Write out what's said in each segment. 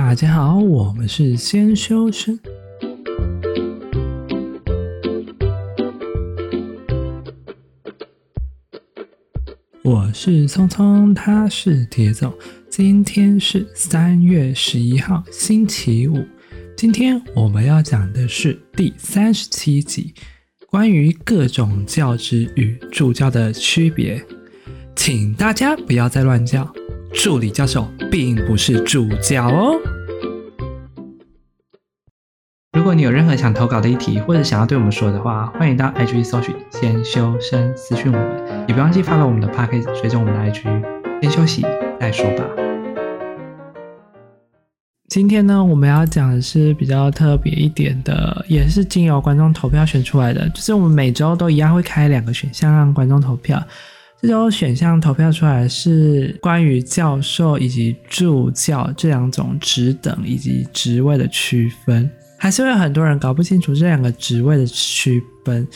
大家好，我们是先修身。我是聪聪，他是铁总。今天是三月十一号，星期五。今天我们要讲的是第三十七集，关于各种教职与助教的区别。请大家不要再乱叫，助理教授并不是助教哦。如果你有任何想投稿的议题，或者想要对我们说的话，欢迎到 IG 搜寻“先修身”私讯我们，也别忘记发到我们的 Podcast，追踪我们的 IG。先休息再说吧。今天呢，我们要讲的是比较特别一点的，也是经由观众投票选出来的，就是我们每周都一样会开两个选项让观众投票。这周选项投票出来是关于教授以及助教这两种职等以及职位的区分。还是会有很多人搞不清楚这两个职位的区分。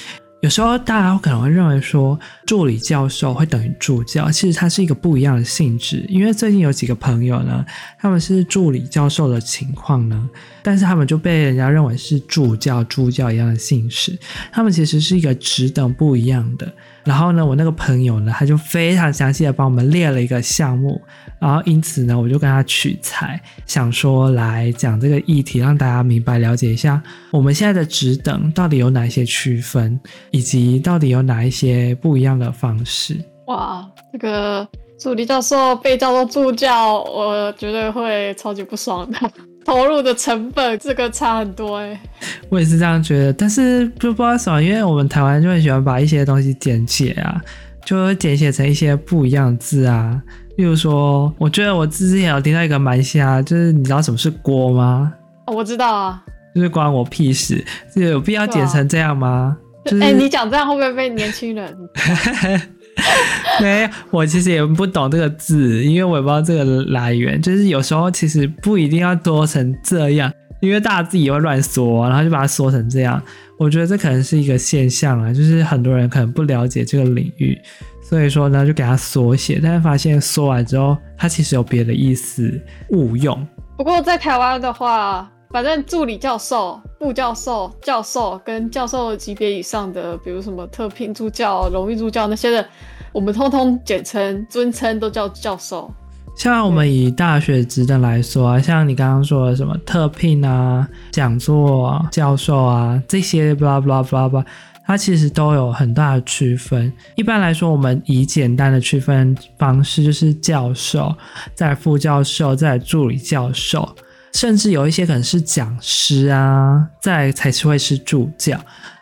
有时候大家可能会认为说助理教授会等于助教，其实它是一个不一样的性质。因为最近有几个朋友呢，他们是助理教授的情况呢，但是他们就被人家认为是助教、助教一样的性质。他们其实是一个职等不一样的。然后呢，我那个朋友呢，他就非常详细的帮我们列了一个项目，然后因此呢，我就跟他取材，想说来讲这个议题，让大家明白了解一下我们现在的职等到底有哪一些区分，以及到底有哪一些不一样的方式。哇，这个助理教授被叫做助教，我觉得会超级不爽的。投入的成本这个差很多哎，我也是这样觉得，但是就不知道什么，因为我们台湾就很喜欢把一些东西简写啊，就会简写成一些不一样的字啊。例如说，我觉得我之前有听到一个蛮瞎，就是你知道什么是锅吗？哦，我知道啊，就是关我屁事，这有必要剪成这样吗？哎、就是欸，你讲这样会不会被年轻人？没，我其实也不懂这个字，因为我也不知道这个来源。就是有时候其实不一定要缩成这样，因为大家自己也会乱缩，然后就把它缩成这样。我觉得这可能是一个现象啊，就是很多人可能不了解这个领域，所以说呢就给它缩写，但是发现缩完之后，它其实有别的意思，误用。不过在台湾的话，反正助理教授、副教授、教授跟教授级别以上的，比如什么特聘助教、荣誉助教那些的，我们通通简称、尊称都叫教授。像我们以大学职等来说啊，像你刚刚说的什么特聘啊、讲座啊、教授啊这些，blah blah blah blah，它其实都有很大的区分。一般来说，我们以简单的区分方式就是教授，在副教授，在助理教授。甚至有一些可能是讲师啊，再才是会是助教。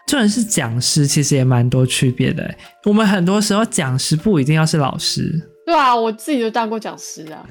这人是讲师，其实也蛮多区别的。我们很多时候讲师不一定要是老师。对啊，我自己就当过讲师啊。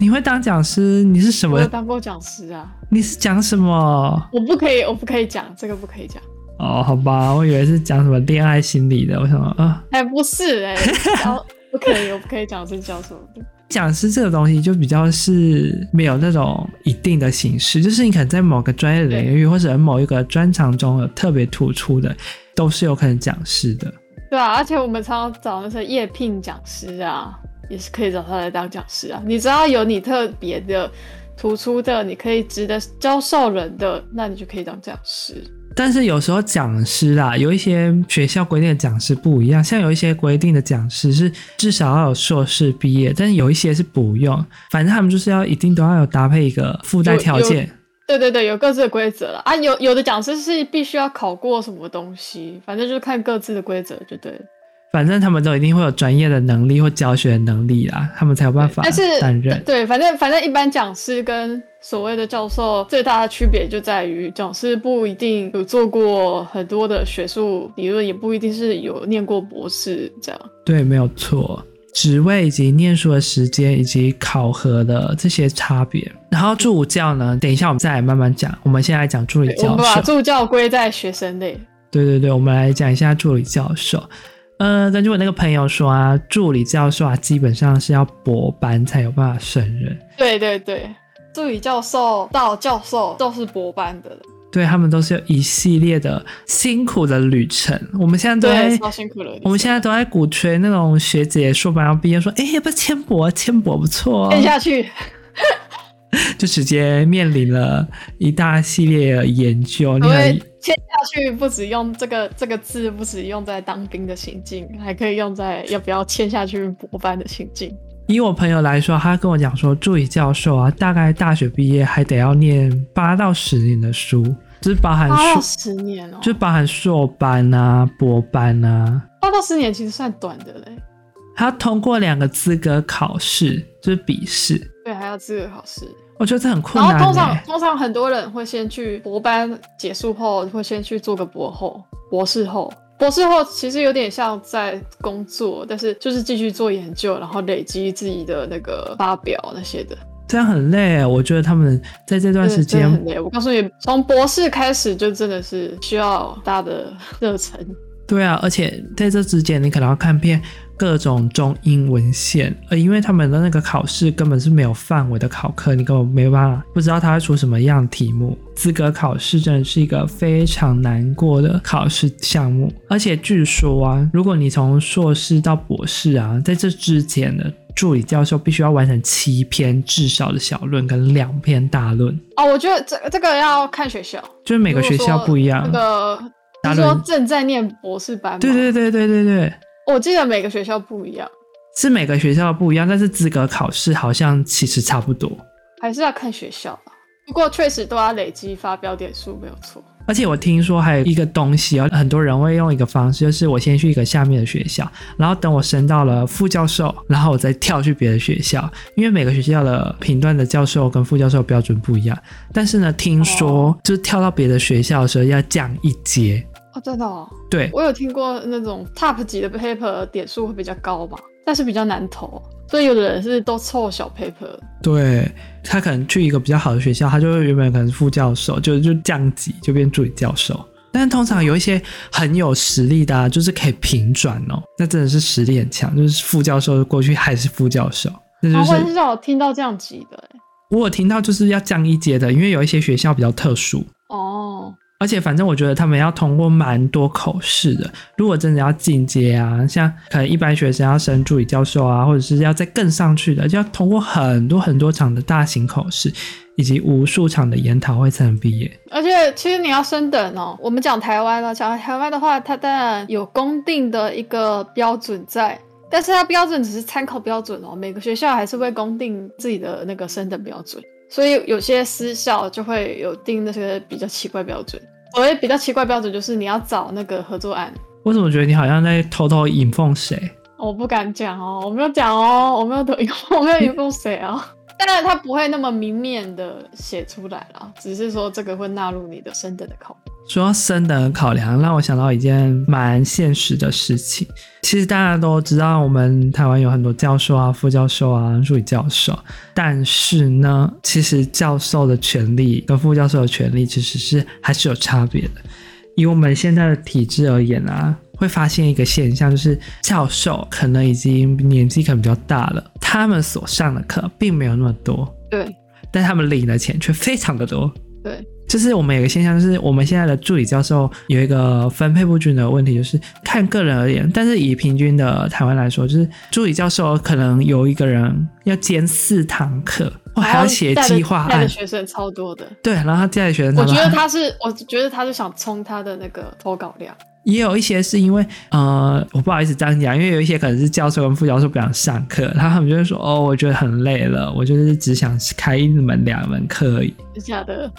你会当讲师？你是什么？我有当过讲师啊。你是讲什么？我不可以，我不可以讲这个，不可以讲。哦，好吧，我以为是讲什么恋爱心理的。我想说啊，哎，不是哎，不可以，我不可以讲是叫什么的。讲师这个东西就比较是没有那种一定的形式，就是你可能在某个专业领域或者某一个专长中有特别突出的，都是有可能讲师的。对啊，而且我们常常找那些业聘讲师啊，也是可以找他来当讲师啊。你只要有你特别的、突出的，你可以值得教授人的，那你就可以当讲师。但是有时候讲师啦，有一些学校规定的讲师不一样，像有一些规定的讲师是至少要有硕士毕业，但是有一些是不用，反正他们就是要一定都要有搭配一个附带条件。对对对，有各自的规则了啊，有有的讲师是必须要考过什么东西，反正就是看各自的规则就对了。反正他们都一定会有专业的能力或教学的能力啦，他们才有办法担任。对，反正反正一般讲师跟所谓的教授最大的区别就在于，讲师不一定有做过很多的学术理论，也不一定是有念过博士这样。对，没有错。职位以及念书的时间以及考核的这些差别。然后助教呢，等一下我们再来慢慢讲。我们先来讲助理教授。我们把助教归在学生类。对对对，我们来讲一下助理教授。呃，根据我那个朋友说啊，助理教授啊，基本上是要博班才有办法胜任。对对对，助理教授到教授都是博班的。对，他们都是有一系列的辛苦的旅程。我们现在都在，超辛苦了。我们现在都在鼓吹那种学姐硕班要毕业，说，哎，要不要签博？签博不错。签下去。就直接面临了一大系列的研究。你会签下去，不止用这个这个字，不止用在当兵的情境，还可以用在要不要签下去博班的情境。以我朋友来说，他跟我讲说，助理教授啊，大概大学毕业还得要念八到十年的书，就是包含八到十年哦，就包含硕班啊、博班啊。八到十年其实算短的嘞。他要通过两个资格考试，就是笔试。对，还要资格考试。我觉得这很困难。然后通常通常很多人会先去博班结束后，会先去做个博后、博士后。博士后其实有点像在工作，但是就是继续做研究，然后累积自己的那个发表那些的。这样很累，我觉得他们在这段时间很累。我告诉你，从博士开始就真的是需要大的 热忱。对啊，而且在这之间，你可能要看遍各种中英文献，呃，因为他们的那个考试根本是没有范围的考科，你根本没办法不知道他会出什么样的题目。资格考试真的是一个非常难过的考试项目，而且据说啊，如果你从硕士到博士啊，在这之前的助理教授必须要完成七篇至少的小论跟两篇大论。哦，我觉得这这个要看学校，就是每个学校不一样。那个。他说正在念博士班吗？对对对对对对，我记得每个学校不一样，是每个学校不一样，但是资格考试好像其实差不多，还是要看学校吧。不过确实都要累积发表点数，没有错。而且我听说还有一个东西啊，很多人会用一个方式，就是我先去一个下面的学校，然后等我升到了副教授，然后我再跳去别的学校，因为每个学校的评断的教授跟副教授标准不一样。但是呢，听说就是跳到别的学校的时候要降一阶。哦，真的哦，对，我有听过那种 top 级的 paper 点数会比较高吧，但是比较难投，所以有的人是都凑小 paper。对，他可能去一个比较好的学校，他就原本可能是副教授，就就降级就变助理教授。但是通常有一些很有实力的啊，就是可以平转哦，那真的是实力很强，就是副教授过去还是副教授。那就是、我很少听到降级的，我有听到就是要降一阶的，因为有一些学校比较特殊哦。而且反正我觉得他们要通过蛮多口试的。如果真的要进阶啊，像可能一般学生要升助理教授啊，或者是要再更上去的，就要通过很多很多场的大型口试，以及无数场的研讨会才能毕业。而且其实你要升等哦，我们讲台湾了，讲台湾的话，它当然有公定的一个标准在，但是它标准只是参考标准哦，每个学校还是会公定自己的那个升等标准。所以有些私校就会有定那些比较奇怪标准。所谓比较奇怪标准，就是你要找那个合作案。我怎么觉得你好像在偷偷引奉谁？我不敢讲哦，我没有讲哦，我没有偷，我没有引奉谁啊。当然，他不会那么明面的写出来了，只是说这个会纳入你的升等的考量。说到升等的考量，让我想到一件蛮现实的事情。其实大家都知道，我们台湾有很多教授啊、副教授啊、助理教授，但是呢，其实教授的权利跟副教授的权利其实是还是有差别的。以我们现在的体制而言啊，会发现一个现象，就是教授可能已经年纪可能比较大了，他们所上的课并没有那么多，对，但他们领的钱却非常的多，对。就是我们有个现象，就是我们现在的助理教授有一个分配不均的问题，就是看个人而言，但是以平均的台湾来说，就是助理教授可能有一个人要兼四堂课，哇，还要写计划案，带的学生超多的，对，然后他带的学生，我觉得他是，我觉得他是想冲他的那个投稿量，也有一些是因为，呃，我不好意思这样讲，因为有一些可能是教授跟副教授不想上课，然后他们就会说，哦，我觉得很累了，我就是只想开一门两门课而已，是假的。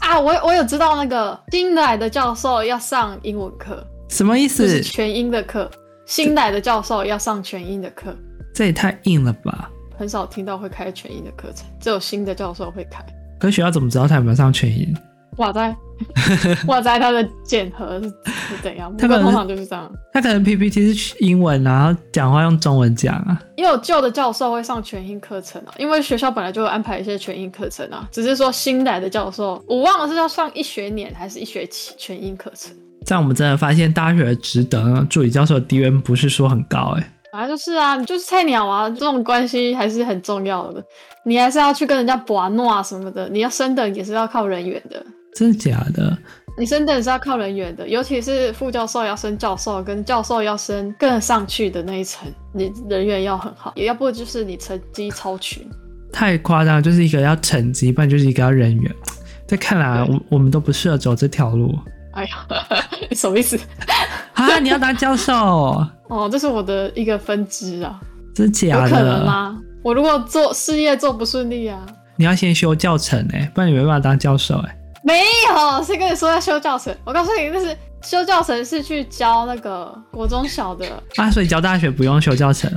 啊，我我有知道那个新来的教授要上英文课，什么意思？就是全英的课，新来的教授要上全英的课，这也太硬了吧！很少听到会开全英的课程，只有新的教授会开。可学校怎么知道他有没有上全英？哇塞，哇塞，他的检核是是怎样？他通常就是这样。他可能 PPT 是英文，然后讲话用中文讲啊。也有旧的教授会上全英课程啊，因为学校本来就会安排一些全英课程啊，只是说新来的教授，我忘了是要上一学年还是一学期全英课程。这样我们真的发现大学的职等助理教授的地位不是说很高哎、欸。本来就是啊，你就是菜鸟啊，这种关系还是很重要的，你还是要去跟人家玩诺啊什么的，你要升等也是要靠人缘的。真的假的？你升等是要靠人员的，尤其是副教授要升教授，跟教授要升更上去的那一层，你人缘要很好，也要不就是你成绩超群。太夸张，就是一个要成绩，不然就是一个要人缘。在看来，我我们都不适合走这条路。哎呀，什么意思？啊，你要当教授？哦，这是我的一个分支啊。真假的？有可能吗？我如果做事业做不顺利啊，你要先修教程哎，不然你没办法当教授哎。没有，是跟你说要修教程？我告诉你，那是修教程是去教那个国中小的啊，所以教大学不用修教程。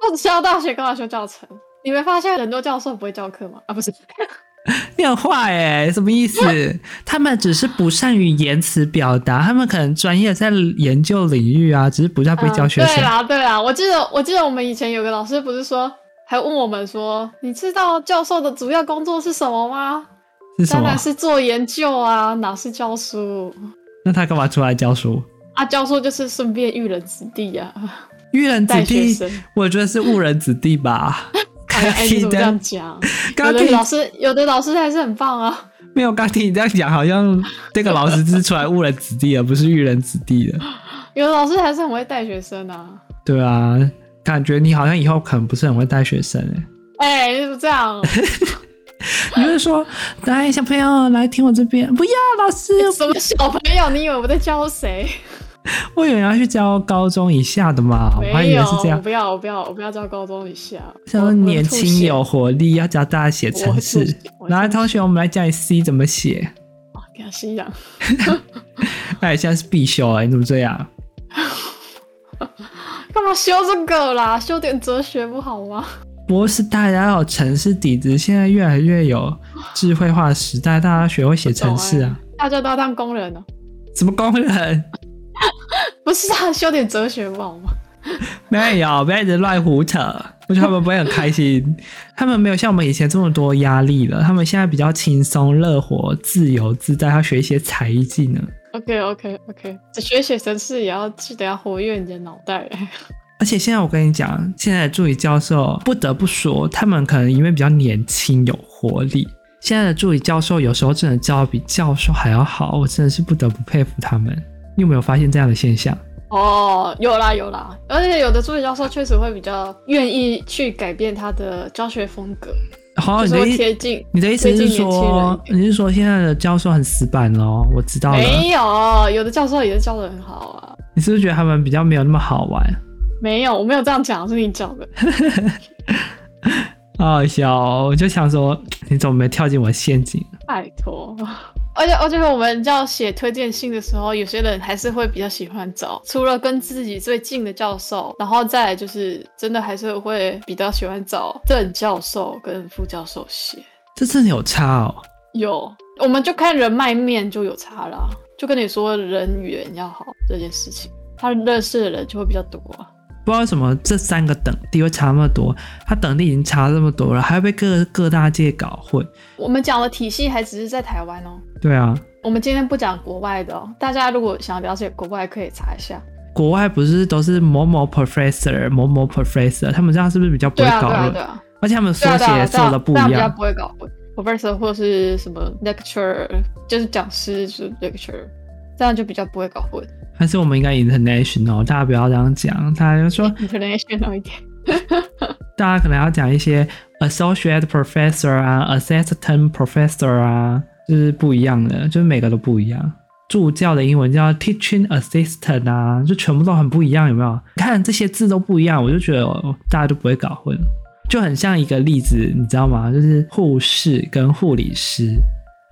不教大学干嘛修教程？你没发现很多教授不会教课吗？啊，不是，你很坏哎，什么意思？他们只是不善于言辞表达，他们可能专业在研究领域啊，只是不太会教学生。嗯、对啦，对啦，我记得，我记得我们以前有个老师不是说，还问我们说，你知道教授的主要工作是什么吗？是什么？当然是做研究啊，哪是教书？那他干嘛出来教书？啊，教书就是顺便育人子弟呀、啊。育人子弟，我觉得是误人子弟吧。哎，哎，你怎么这样讲？有的老师，有的老师还是很棒啊。没有，刚听你这样讲，好像这个老师是出来误人子弟，而不是育人子弟的。有的老师还是很会带学生啊。对啊，感觉你好像以后可能不是很会带学生哎。哎，你怎么这样？你就是说，来小朋友来听我这边，不要老师。什么小朋友？你以为我在教谁？我以为要去教高中以下的嘛，我还以为是这样。我不要，我不要，我不要教高中以下。想说年轻有活力，要教大家写程式。来，同学，我们来教你 C 怎么写。哦，给他吸氧。哎，现在是必修哎，你怎么这样？干嘛修这个啦？修点哲学不好吗？不是，大家有城市底子，现在越来越有智慧化的时代，大家学会写城市啊。大家都要当工人呢。什么工人？不是啊，修点哲学不好吗？没有，不要一直乱胡扯。我觉得他们不会很开心，他们没有像我们以前这么多压力了。他们现在比较轻松、乐活、自由自在，要学一些才艺技能。OK，OK，OK，只学写程式也要记得要活跃你的脑袋。而且现在我跟你讲，现在的助理教授不得不说，他们可能因为比较年轻、有活力。现在的助理教授有时候真的教的比教授还要好，我真的是不得不佩服他们。你有没有发现这样的现象？哦，有啦有啦，而且有的助理教授确实会比较愿意去改变他的教学风格，好，就是会贴近。你的意思是说，你是说现在的教授很死板哦？我知道了。没有，有的教授也是教的很好啊。你是不是觉得他们比较没有那么好玩？没有，我没有这样讲，是你讲的。好笑哦，我就想说，你怎么没跳进我的陷阱？拜托。而且而且我们要写推荐信的时候，有些人还是会比较喜欢找除了跟自己最近的教授，然后再来就是真的还是会比较喜欢找正教授跟副教授写。这真的有差哦？有，我们就看人脉面就有差啦。就跟你说人缘要好这件事情，他认识的人就会比较多啊。不知道为什么这三个等地会差那么多，他等地已经差这么多了，还要被各各大界搞混。我们讲的体系还只是在台湾哦。对啊，我们今天不讲国外的哦。大家如果想了解国外，可以查一下。国外不是都是某某 professor、某某 professor，他们这样是不是比较不会搞混？对啊，对啊，对啊。而且他们缩写做的不一样，比较不会搞混。professor 或是什么 lecturer，就是讲师，就是 lecturer，这样就比较不会搞混。还是我们应该 international，大家不要这样讲。大家就说 international 一点，大家可能要讲一些 associate professor 啊，assistant professor 啊，就是不一样的，就是每个都不一样。助教的英文叫 teaching assistant 啊，就全部都很不一样，有没有？看这些字都不一样，我就觉得大家都不会搞混，就很像一个例子，你知道吗？就是护士跟护理师。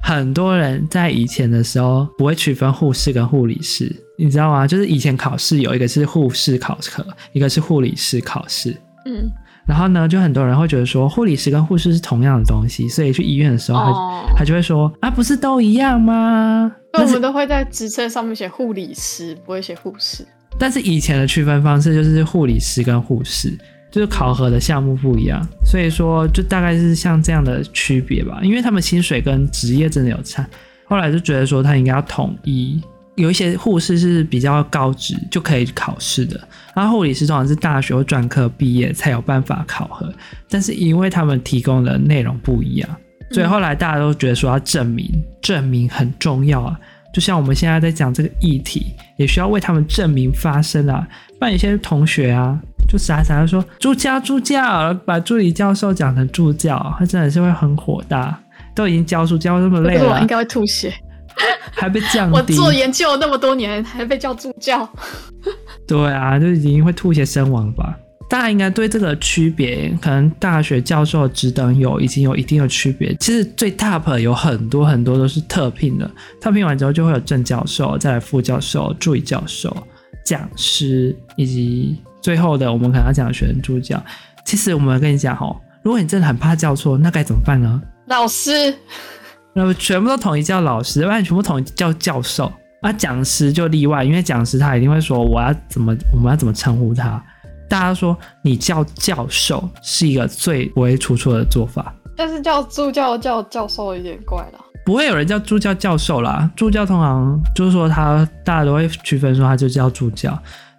很多人在以前的时候不会区分护士跟护理师，你知道吗？就是以前考试有一个是护士考科，一个是护理师考试。嗯，然后呢，就很多人会觉得说护理师跟护士是同样的东西，所以去医院的时候他，他、哦、他就会说啊，不是都一样吗？那我们都会在职称上面写护理师，不会写护士。但是以前的区分方式就是护理师跟护士。就是考核的项目不一样，所以说就大概是像这样的区别吧。因为他们薪水跟职业真的有差，后来就觉得说他应该要统一。有一些护士是比较高职就可以考试的，然后护理师通常是大学或专科毕业才有办法考核。但是因为他们提供的内容不一样，所以后来大家都觉得说要证明，证明很重要啊。就像我们现在在讲这个议题，也需要为他们证明发声啊。不然有些同学啊，就傻傻的说助教助教，把助理教授讲成助教，他真的是会很火大。都已经教书教这么累了，我应该会吐血，还被降低。我做研究那么多年，还被叫助教。对啊，就已经会吐血身亡吧。大家应该对这个区别，可能大学教授职等有已经有一定的区别。其实最 top 有很多很多都是特聘的，特聘完之后就会有正教授，再来副教授、助理教授、讲师，以及最后的我们可能要讲的学生助教。其实我们跟你讲哦，如果你真的很怕叫错，那该怎么办呢？老师，那么全部都统一叫老师，不然全部统一叫教授。啊，讲师就例外，因为讲师他一定会说我要怎么，我们要怎么称呼他。大家说你叫教授是一个最不会出错的做法，但是叫助教叫教授有点怪了。不会有人叫助教教授啦，助教通常就是说他大家都会区分说他就叫助教。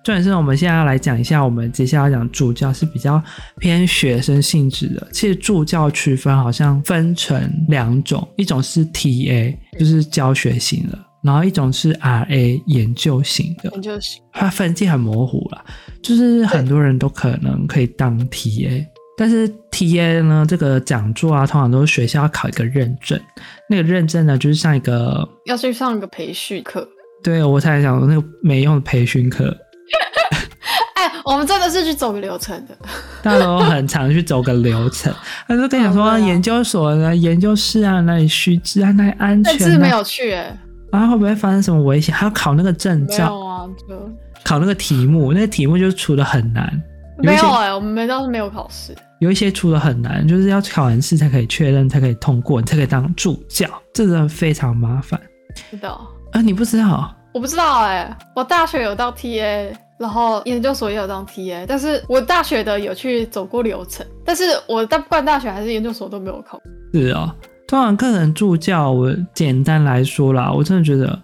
重点是我们现在要来讲一下，我们接下来讲助教是比较偏学生性质的。其实助教区分好像分成两种，一种是 TA，就是教学型的。然后一种是 RA 研究型的，研究型，它分界很模糊了，就是很多人都可能可以当 TA，但是 TA 呢，这个讲座啊，通常都是学校要考一个认证，那个认证呢，就是像一个要去上一个培训课，对，我才讲那个没用的培训课，哎，我们真的是去走个流程的，大家都很常去走个流程，他就跟你说、啊、研究所呢，研究室啊，那里须知啊，那里安全、啊，但是没有去哎。啊，会不会发生什么危险？还要考那个证照？啊，就考那个题目，那个题目就出的很难。没有哎、欸，我们没倒是没有考试。有一些出的很难，就是要考完试才可以确认，才可以通过，你才可以当助教，这真的非常麻烦。知道啊？你不知道？我不知道哎、欸，我大学有当 TA，然后研究所也有当 TA，但是我大学的有去走过流程，但是我大不管大学还是研究所都没有考。是啊、哦。通常课程助教，我简单来说啦，我真的觉得，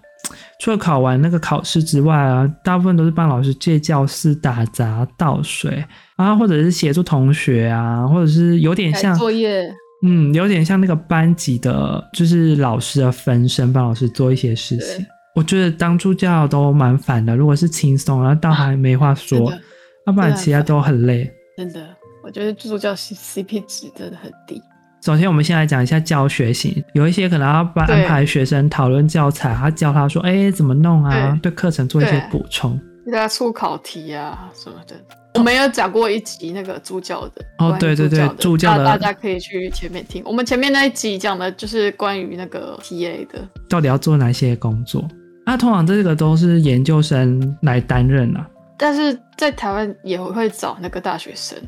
除了考完那个考试之外啊，大部分都是帮老师借教室、打杂、倒水啊，或者是协助同学啊，或者是有点像作业，嗯，有点像那个班级的，就是老师的分身，帮老师做一些事情。我觉得当助教都蛮烦的，如果是轻松，然后倒还没话说，要、啊、不然其他都很累。真的，我觉得助教 CP 值真的很低。首先，我们先来讲一下教学型，有一些可能要安排学生讨论教材，他教他说：“哎、欸，怎么弄啊？”对课程做一些补充，给大家出考题啊什么的。我们有讲过一集那个助教的哦，对对对，助教的，大家可以去前面听。我们前面那一集讲的就是关于那个 TA 的，到底要做哪些工作？那通常这个都是研究生来担任啊，但是在台湾也会找那个大学生。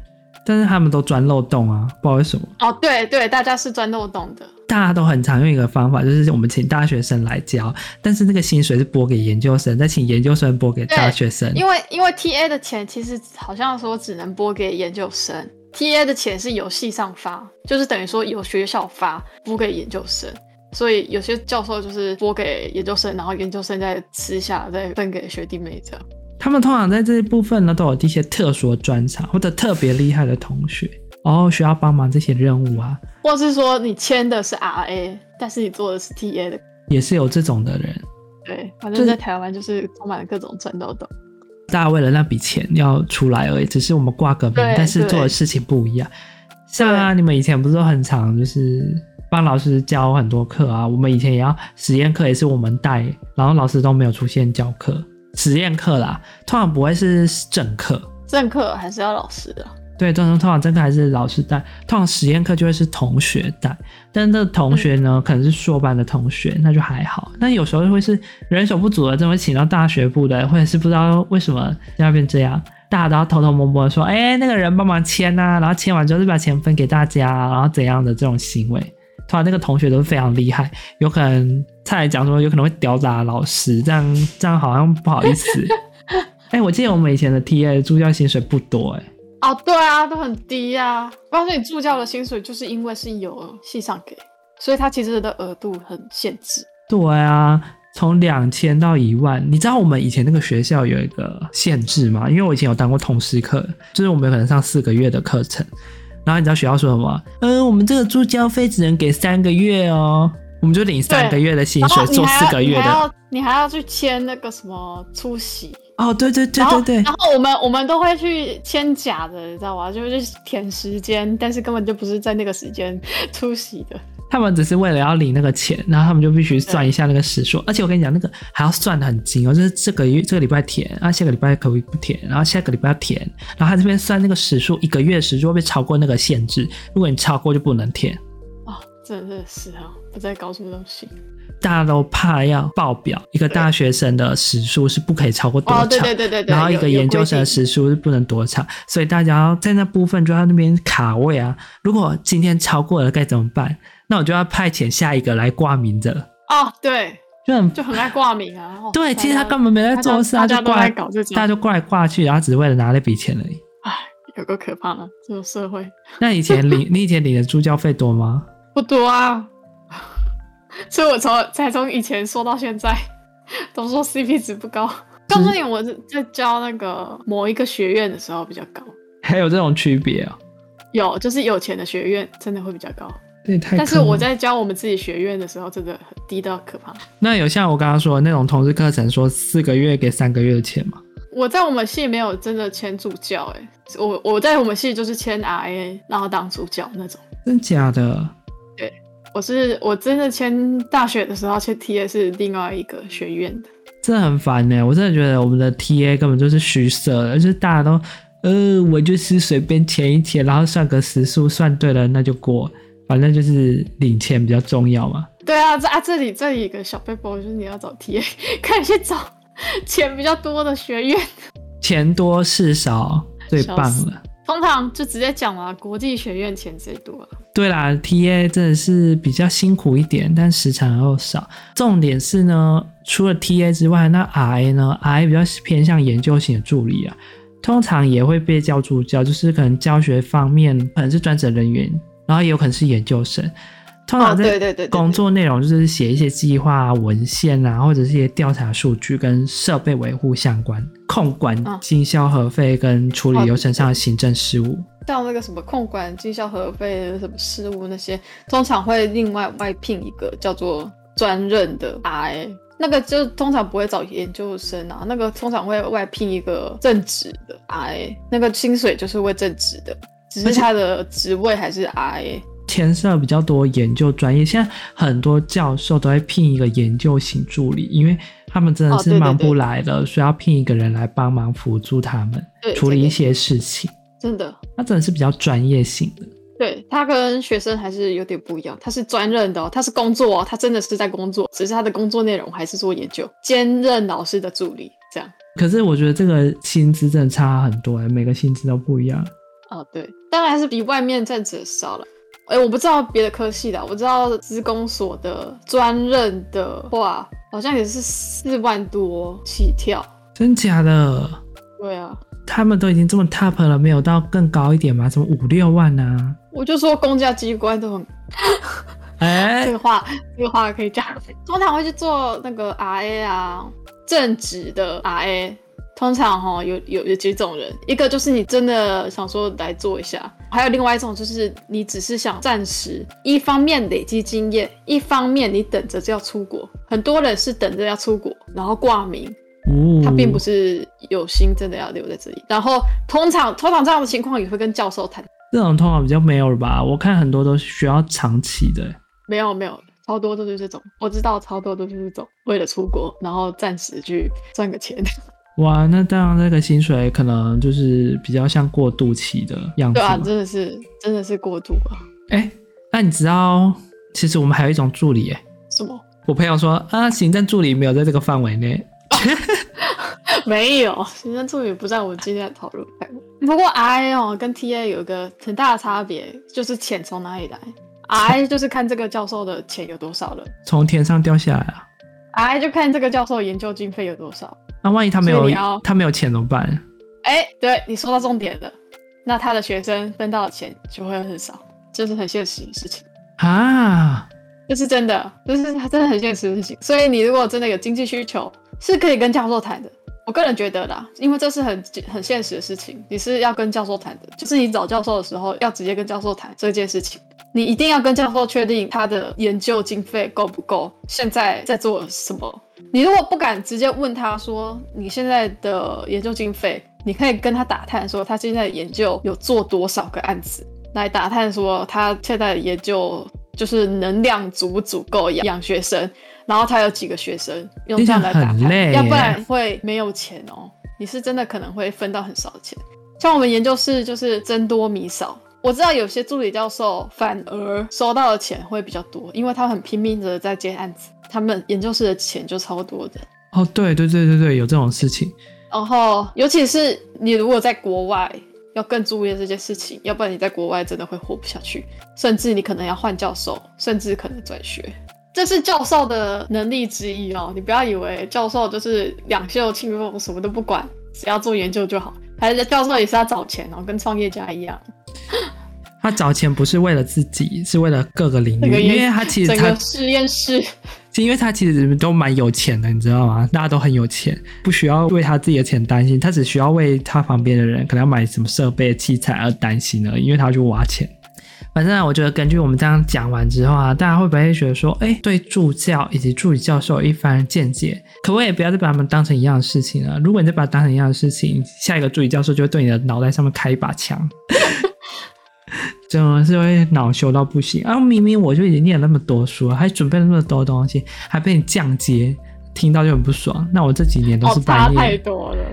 但是他们都钻漏洞啊，不知道为什么。哦，对对，大家是钻漏洞的。大家都很常用一个方法，就是我们请大学生来教，但是那个薪水是拨给研究生，再请研究生拨给大学生。因为因为 TA 的钱其实好像说只能拨给研究生，TA 的钱是由系上发，就是等于说由学校发拨给研究生，所以有些教授就是拨给研究生，然后研究生再私下再分给学弟妹这样。他们通常在这一部分呢，都有一些特殊的专长或者特别厉害的同学，哦，需要帮忙这些任务啊，或是说你签的是 RA，但是你做的是 TA 的，也是有这种的人。对，反正在台湾就是充满了各种钻漏洞。大家为了那笔钱要出来而已，只是我们挂个名，但是做的事情不一样。像啊，你们以前不是都很常就是帮老师教很多课啊？我们以前也要实验课，也是我们带，然后老师都没有出现教课。实验课啦，通常不会是正课，正课还是要老师的。对，通常通常正课还是老师带，通常实验课就会是同学带。但是这个同学呢，嗯、可能是硕班的同学，那就还好。但有时候会是人手不足的，这么请到大学部的，或者是不知道为什么要变这样，大家都要偷偷摸摸的说，哎、欸，那个人帮忙签呐、啊，然后签完之后就把钱分给大家，然后怎样的这种行为。突然那个同学都是非常厉害，有可能他来讲说有可能会吊打老师，这样这样好像不好意思。哎、欸，我记得我们以前的 TA 助教薪水不多哎、欸。哦，对啊，都很低啊。我告诉你，助教的薪水就是因为是有系上给，所以他其实的额度很限制。对啊，从两千到一万，你知道我们以前那个学校有一个限制吗？因为我以前有当过通识课，就是我们有可能上四个月的课程。然后你知道学校说什么？嗯，我们这个助教费只能给三个月哦。我我们就领三个月的薪水做四个月的，你还要你还要去签那个什么出席哦，对对对对对，然后我们我们都会去签假的，你知道吗？就是填时间，但是根本就不是在那个时间出席的。他们只是为了要领那个钱，然后他们就必须算一下那个时数，而且我跟你讲，那个还要算的很精哦，就是这个月这个礼拜填，然后下个礼拜可不可以不填，然后下个礼拜要填，然后他这边算那个时数，一个月时数会不会超过那个限制？如果你超过就不能填。哦，真的是啊，不在搞什么东西。大家都怕要爆表，一个大学生的时数是不可以超过多长，哦，对对对对对，然后一个研究生的时数是不能多长，所以大家要在那部分就在那边卡位啊。如果今天超过了该怎么办？那我就要派遣下一个来挂名的。哦，对，就很就很爱挂名啊。哦、对，其实他根本没在做事，他就挂来搞这，大家就挂来挂去，然后只是为了拿那笔钱而已。哎，有够可怕的这种社会。那以前领 你以前领的助教费多吗？不多啊。所以我从才从以前说到现在，都说 CP 值不高。告诉你，我在教那个某一个学院的时候比较高。还有这种区别啊？有，就是有钱的学院真的会比较高。但是我在教我们自己学院的时候，真的很低到可怕。那有像我刚刚说的那种同时课程，说四个月给三个月的钱吗？我在我们系没有真的签助教，哎，我我在我们系就是签 RA，然后当助教那种。真假的？对，我是我真的签大学的时候去 TA 是另外一个学院的，真的很烦呢。我真的觉得我们的 TA 根本就是虚设的，就是大家都呃，我就是随便签一签，然后算个时数，算对了那就过。反正就是领钱比较重要嘛。对啊，这啊这里这里一个小背包就是你要找 TA，可以去找钱比较多的学院。钱多事少最棒了。通常就直接讲了，国际学院钱最多了。对啦，TA 真的是比较辛苦一点，但时长又少。重点是呢，除了 TA 之外，那 RA 呢？RA 比较偏向研究型的助理啊，通常也会被叫助教，就是可能教学方面可能是专职人员。然后也有可能是研究生，通常在工作内容就是写一些计划文献啊，或者是一些调查数据跟设备维护相关，控管经销核废跟处理流程上的行政事务。像那个什么控管经销核废什么事务那些，通常会另外外聘一个叫做专任的 RA，那个就通常不会找研究生啊，那个通常会外聘一个正职的 RA，那个薪水就是为正职的。只是他的职位还是 RA，牵涉比较多研究专业。现在很多教授都会聘一个研究型助理，因为他们真的是忙不来了，需要聘一个人来帮忙辅助他们处理一些事情。真的，他真的是比较专业性的。对，他跟学生还是有点不一样，他是专任的哦，他是工作哦，他真的是在工作，只是他的工作内容还是做研究，兼任老师的助理这样。可是我觉得这个薪资真的差很多，每个薪资都不一样。哦，对，当然还是比外面站子少了。哎，我不知道别的科系的，我知道资工所的专任的话，好像也是四万多起跳。真假的？对啊，他们都已经这么 top 了，没有到更高一点吗？什么五六万呢、啊？我就说公家机关都很，哎，这个话，这个话可以讲。通常会去做那个 RA 啊，正职的 RA。通常哈有有有几种人，一个就是你真的想说来做一下，还有另外一种就是你只是想暂时一方面累积经验，一方面你等着就要出国。很多人是等着要出国，然后挂名，他并不是有心真的要留在这里。然后通常通常这样的情况也会跟教授谈，这种通常比较没有了吧？我看很多都是需要长期的，没有没有，超多都是这种，我知道超多都是这种，为了出国，然后暂时去赚个钱。哇，那当然，那个薪水可能就是比较像过渡期的样子。对啊，真的是，真的是过渡啊。哎、欸，那你知道，其实我们还有一种助理，哎，什么？我朋友说啊，行政助理没有在这个范围内。没有，行政助理不在我们今天的讨论范围。不过 RA 哦，跟 TA 有一个很大的差别，就是钱从哪里来。RA 就是看这个教授的钱有多少了，从天上掉下来啊。RA 就看这个教授研究经费有多少。那万一他没有他没有钱怎么办？哎、欸，对，你说到重点了，那他的学生分到的钱就会很少，这、就是很现实的事情啊，这是真的，这、就是真的很现实的事情。所以你如果真的有经济需求，是可以跟教授谈的。我个人觉得啦，因为这是很很现实的事情，你是要跟教授谈的，就是你找教授的时候要直接跟教授谈这件事情。你一定要跟教授确定他的研究经费够不够，现在在做什么。你如果不敢直接问他说你现在的研究经费，你可以跟他打探说他现在的研究有做多少个案子，来打探说他现在的研究就是能量足不足够养学生，然后他有几个学生，用这样来打探，要不然会没有钱哦。你是真的可能会分到很少的钱。像我们研究室就是增多米少，我知道有些助理教授反而收到的钱会比较多，因为他很拼命的在接案子。他们研究室的钱就超多的哦，对对对对对，有这种事情。然后，尤其是你如果在国外，要更注意这件事情，要不然你在国外真的会活不下去，甚至你可能要换教授，甚至可能转学。这是教授的能力之一哦，你不要以为教授就是两袖清风，什么都不管，只要做研究就好。还是教授也是要找钱哦，跟创业家一样。他找钱不是为了自己，是为了各个领域，因为他其实他实验室，是因为他其实都蛮有钱的，你知道吗？大家都很有钱，不需要为他自己的钱担心，他只需要为他旁边的人可能要买什么设备器材而担心而已，因为他要去挖钱。反正我觉得根据我们这样讲完之后啊，大家会不会觉得说，哎，对助教以及助理教授有一番见解？可不可以不要再把他们当成一样的事情了？如果你再把它当成一样的事情，下一个助理教授就会对你的脑袋上面开一把枪。真的是会恼羞到不行啊！明明我就已经念了那么多书了，还准备了那么多东西，还被你降阶，听到就很不爽。那我这几年都是白念。哦，差太多了。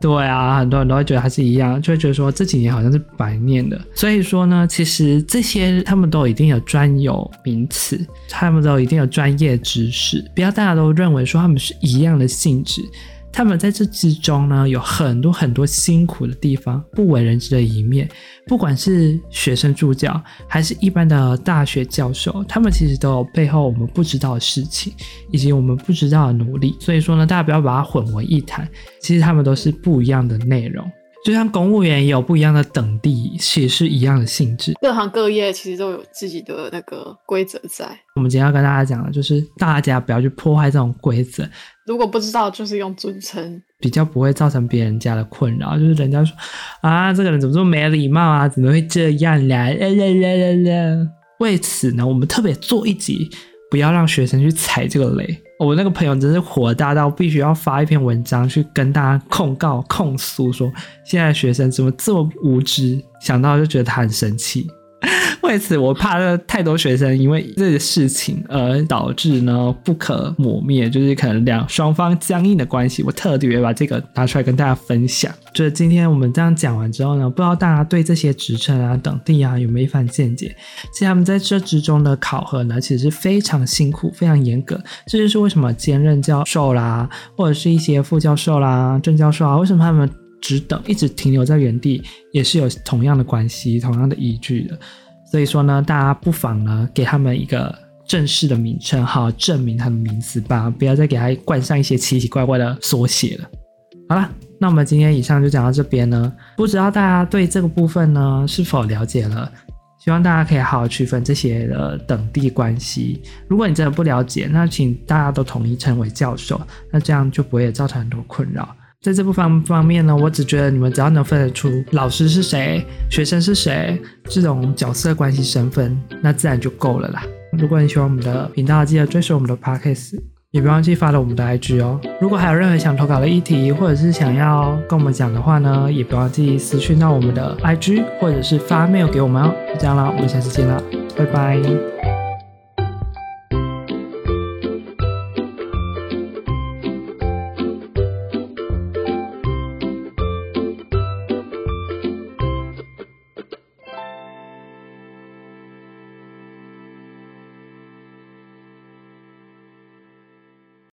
对啊，很多人都会觉得还是一样，就会觉得说这几年好像是白念的。所以说呢，其实这些他们都一定有专有名词，他们都一定有专业知识，不要大家都认为说他们是一样的性质。他们在这之中呢，有很多很多辛苦的地方，不为人知的一面。不管是学生助教，还是一般的大学教授，他们其实都有背后我们不知道的事情，以及我们不知道的努力。所以说呢，大家不要把它混为一谈。其实他们都是不一样的内容。就像公务员也有不一样的等地，其实是一样的性质。各行各业其实都有自己的那个规则在。我们今天要跟大家讲的就是，大家不要去破坏这种规则。如果不知道，就是用尊称，比较不会造成别人家的困扰。就是人家说啊，这个人怎么这么没礼貌啊？怎么会这样啦？啦啦啦啦啦。为此呢，我们特别做一集，不要让学生去踩这个雷。我那个朋友真是火大到必须要发一篇文章去跟大家控告、控诉，说现在学生怎么这么无知，想到就觉得他很生气。为此，我怕太多学生因为这个事情而导致呢不可磨灭，就是可能两双方僵硬的关系。我特地把这个拿出来跟大家分享。就是今天我们这样讲完之后呢，不知道大家对这些职称啊、等地啊有没有一番见解？其实他们在这之中的考核呢，其实是非常辛苦、非常严格。这就是为什么兼任教授啦，或者是一些副教授啦、正教授啊，为什么他们只等一直停留在原地，也是有同样的关系、同样的依据的。所以说呢，大家不妨呢给他们一个正式的名称，好证明他们名字吧，不要再给他冠上一些奇奇怪怪的缩写了。好了，那我们今天以上就讲到这边呢。不知道大家对这个部分呢是否了解了？希望大家可以好好区分这些的等第关系。如果你真的不了解，那请大家都统一称为教授，那这样就不会造成很多困扰。在这部分方面呢，我只觉得你们只要能分得出老师是谁、学生是谁这种角色关系身份，那自然就够了啦。如果你喜欢我们的频道，记得追随我们的 Podcast，也别忘记发到我们的 IG 哦。如果还有任何想投稿的议题，或者是想要跟我们讲的话呢，也别忘记私讯到我们的 IG，或者是发 mail 给我们哦。就这样啦，我们下次见啦，拜拜。